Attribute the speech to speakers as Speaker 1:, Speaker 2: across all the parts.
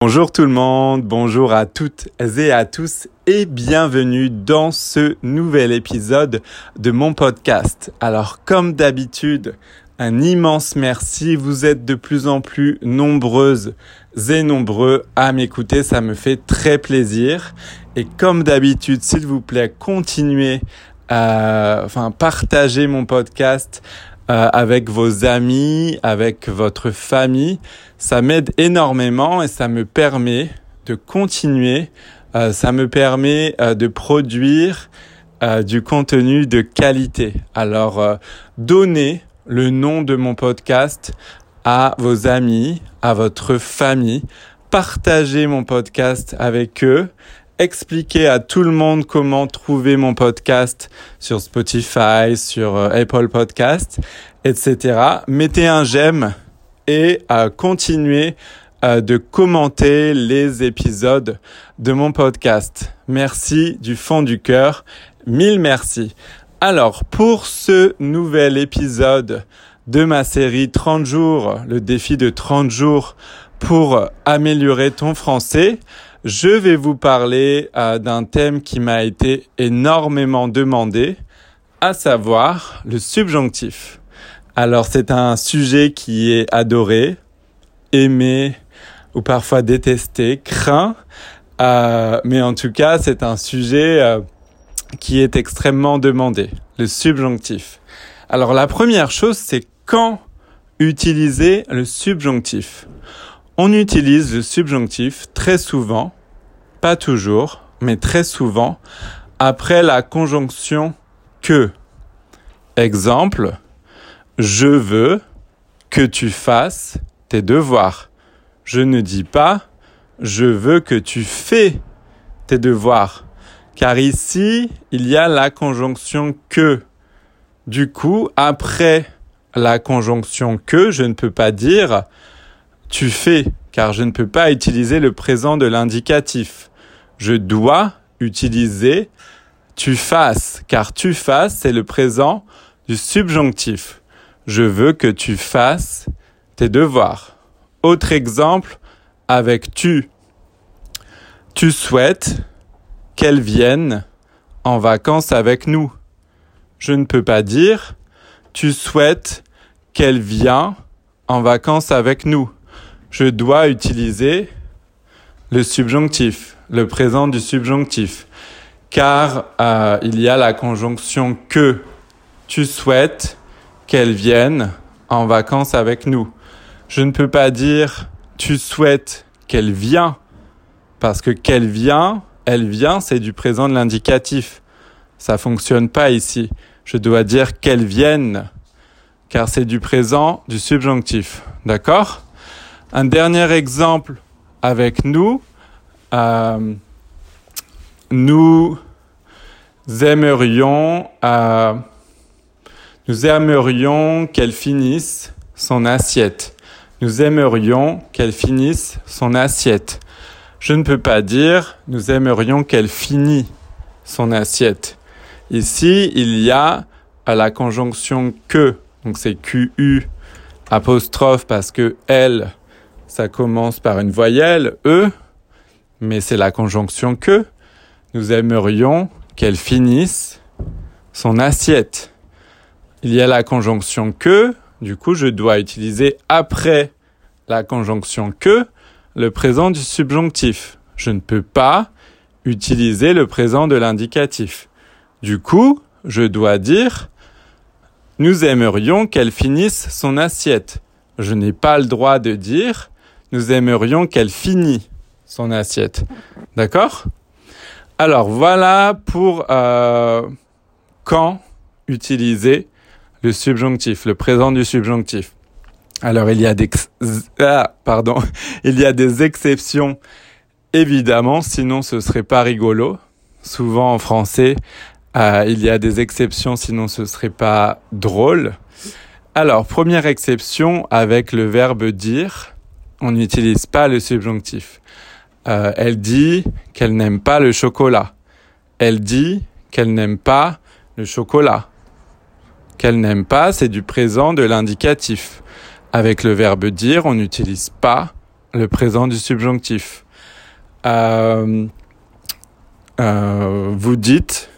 Speaker 1: Bonjour tout le monde, bonjour à toutes et à tous et bienvenue dans ce nouvel épisode de mon podcast. Alors comme d'habitude, un immense merci, vous êtes de plus en plus nombreuses et nombreux à m'écouter, ça me fait très plaisir. Et comme d'habitude, s'il vous plaît, continuez à enfin, partager mon podcast euh, avec vos amis, avec votre famille. Ça m'aide énormément et ça me permet de continuer. Euh, ça me permet euh, de produire du contenu de qualité. Alors, donnez le nom de mon podcast à vos amis, à votre famille. Partagez mon podcast avec eux expliquer à tout le monde comment trouver mon podcast sur Spotify, sur euh, Apple Podcast, etc. Mettez un j'aime et euh, continuez euh, de commenter les épisodes de mon podcast. Merci du fond du cœur. Mille merci. Alors, pour ce nouvel épisode de ma série 30 jours, le défi de 30 jours pour améliorer ton français, je vais vous parler euh, d'un thème qui m'a été énormément demandé, à savoir le subjonctif. Alors c'est un sujet qui est adoré, aimé ou parfois détesté, craint, euh, mais en tout cas c'est un sujet euh, qui est extrêmement demandé, le subjonctif. Alors la première chose c'est quand utiliser le subjonctif. On utilise le subjonctif très souvent, pas toujours, mais très souvent, après la conjonction que. Exemple, je veux que tu fasses tes devoirs. Je ne dis pas je veux que tu fais tes devoirs. Car ici, il y a la conjonction que. Du coup, après la conjonction que, je ne peux pas dire tu fais, car je ne peux pas utiliser le présent de l'indicatif. Je dois utiliser tu fasses, car tu fasses, c'est le présent du subjonctif. Je veux que tu fasses tes devoirs. Autre exemple avec tu. Tu souhaites qu'elle vienne en vacances avec nous. Je ne peux pas dire tu souhaites qu'elle vienne en vacances avec nous je dois utiliser le subjonctif, le présent du subjonctif, car euh, il y a la conjonction que tu souhaites qu'elle vienne en vacances avec nous. Je ne peux pas dire tu souhaites qu'elle vienne, parce que qu'elle vient, elle vient, c'est du présent de l'indicatif. Ça fonctionne pas ici. Je dois dire qu'elle vienne, car c'est du présent du subjonctif. D'accord? Un dernier exemple avec nous. Euh, nous aimerions, euh, nous aimerions qu'elle finisse son assiette. Nous aimerions qu'elle finisse son assiette. Je ne peux pas dire nous aimerions qu'elle finisse son assiette. Ici, il y a la conjonction que, donc c'est QU apostrophe parce que elle ça commence par une voyelle E, mais c'est la conjonction que. Nous aimerions qu'elle finisse son assiette. Il y a la conjonction que, du coup je dois utiliser après la conjonction que le présent du subjonctif. Je ne peux pas utiliser le présent de l'indicatif. Du coup, je dois dire nous aimerions qu'elle finisse son assiette. Je n'ai pas le droit de dire nous aimerions qu'elle finisse son assiette. D'accord? Alors voilà pour euh, quand utiliser le subjonctif, le présent du subjonctif. Alors il y a des ah, il y a des exceptions évidemment, sinon ce serait pas rigolo. Souvent en français, euh, il y a des exceptions, sinon ce serait pas drôle. Alors première exception avec le verbe dire on n'utilise pas le subjonctif. Euh, elle dit qu'elle n'aime pas le chocolat. Elle dit qu'elle n'aime pas le chocolat. Qu'elle n'aime pas, c'est du présent de l'indicatif. Avec le verbe dire, on n'utilise pas le présent du subjonctif. Euh, euh, vous dites,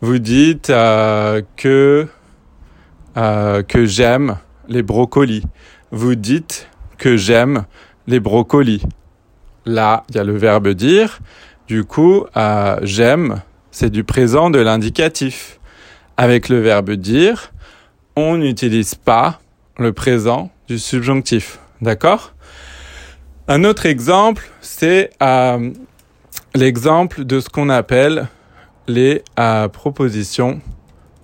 Speaker 1: vous dites que que j'aime les brocolis. Vous dites que j'aime les brocolis. Là, il y a le verbe dire. Du coup, j'aime, c'est du présent de l'indicatif. Avec le verbe dire, on n'utilise pas le présent du subjonctif. D'accord? Un autre exemple, c'est euh, l'exemple de ce qu'on appelle les euh, propositions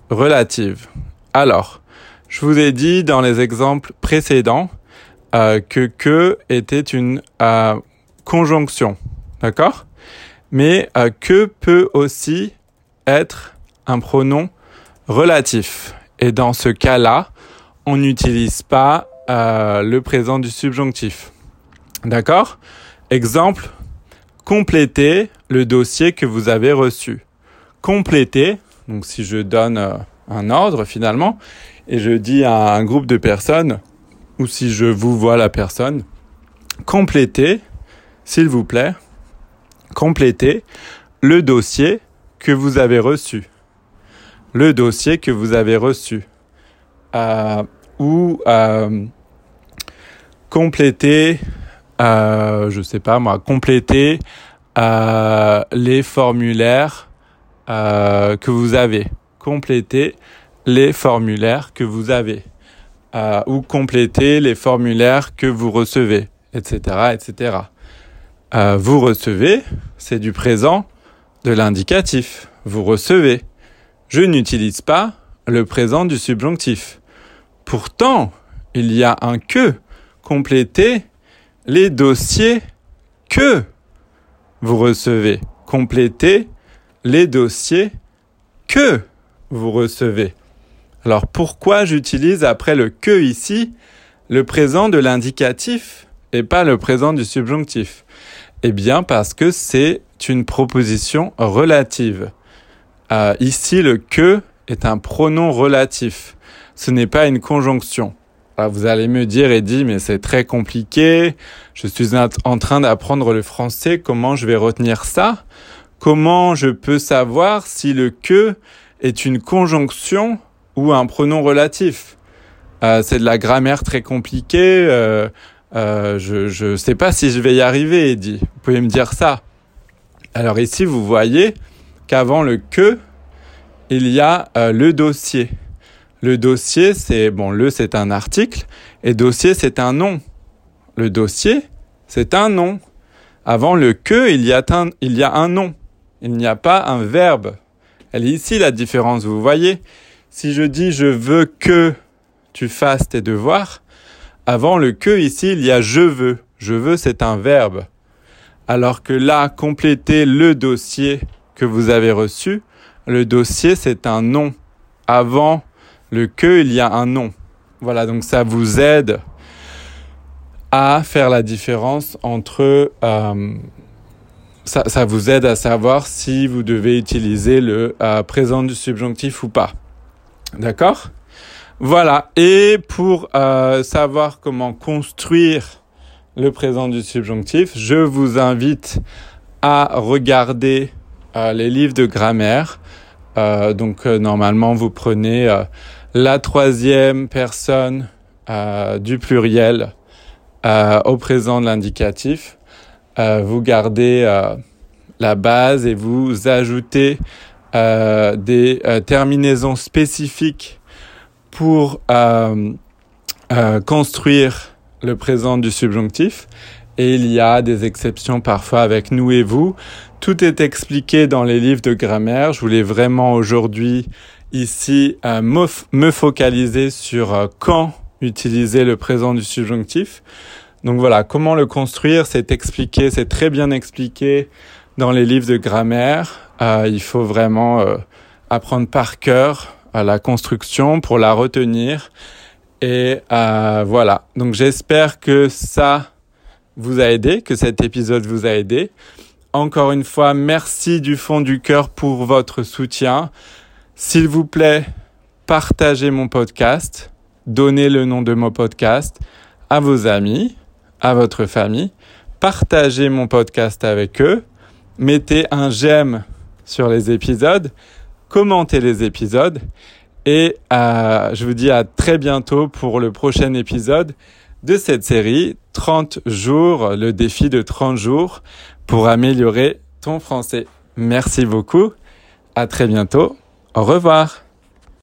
Speaker 1: relatives. Alors, je vous ai dit dans les exemples précédents euh, que que était une conjonction. D'accord? Mais que peut aussi être un pronom relatif. Et dans ce cas-là, on n'utilise pas euh, le présent du subjonctif. D'accord? Exemple, complétez le dossier que vous avez reçu. Complétez, donc si je donne euh, un ordre finalement, et je dis à un groupe de personnes, ou si je vous vois la personne, complétez, s'il vous plaît, complétez le dossier que vous avez reçu. Le dossier que vous avez reçu. Euh, ou euh, compléter, euh, je sais pas moi, compléter euh, les formulaires euh, que vous avez. Compléter les formulaires que vous avez. Euh, ou compléter les formulaires que vous recevez, etc., etc. Euh, vous recevez, c'est du présent de l'indicatif. Vous recevez. Je n'utilise pas le présent du subjonctif. Pourtant, il y a un que. Complétez les dossiers que vous recevez. Complétez les dossiers que vous recevez. Alors pourquoi j'utilise après le que ici le présent de l'indicatif et pas le présent du subjonctif? Eh bien parce que c'est une proposition relative. Euh, ici le que est un pronom relatif ce n'est pas une conjonction. vous allez me dire, Eddie, mais c'est très compliqué. Je suis en train d'apprendre le français. Comment je vais retenir ça? Comment je peux savoir si le que est une conjonction ou un pronom relatif? Euh, c'est de la grammaire très compliquée. Euh, euh, je ne sais pas si je vais y arriver, Eddie. Vous pouvez me dire ça. Alors ici, vous voyez qu'avant le que, il y a le dossier. Le dossier, c'est, bon, le c'est un article et dossier c'est un nom. Le dossier, c'est un nom. Avant le que, il y a un, il y a un nom. Il n'y a pas un verbe. Elle est ici la différence, vous voyez. Si je dis je veux que tu fasses tes devoirs, avant le que ici, il y a je veux. Je veux, c'est un verbe. Alors que là, compléter le dossier que vous avez reçu, le dossier, c'est un nom. Avant le que, il y a un nom. Voilà, donc ça vous aide à faire la différence entre... Euh, ça, ça, vous aide à savoir si vous devez utiliser le euh, présent du subjonctif ou pas. D'accord? Voilà. Et pour euh, savoir comment construire le présent du subjonctif, je vous invite à regarder les livres de grammaire. donc normalement, vous prenez la troisième personne euh, du pluriel euh, au présent de l'indicatif. Euh, vous gardez la base et vous ajoutez des terminaisons spécifiques pour construire le présent du subjonctif. Et il y a des exceptions parfois avec nous et vous. Tout est expliqué dans les livres de grammaire. Je voulais vraiment aujourd'hui ici euh, me, focaliser sur euh, quand utiliser le présent du subjonctif. Donc voilà, comment le construire, c'est expliqué, c'est très bien expliqué dans les livres de grammaire. Euh, il faut vraiment apprendre par cœur la construction pour la retenir. Et voilà, donc j'espère que ça vous a aidé, que cet épisode vous a aidé. Encore une fois, merci du fond du cœur pour votre soutien. S'il vous plaît, partagez mon podcast, donnez le nom de mon podcast à vos amis à votre famille, partagez mon podcast avec eux, mettez un j'aime sur les épisodes, commentez les épisodes et euh, je vous dis à très bientôt pour le prochain épisode de cette série 30 jours, le défi de 30 jours pour améliorer ton français. Merci beaucoup. À très bientôt. Au revoir.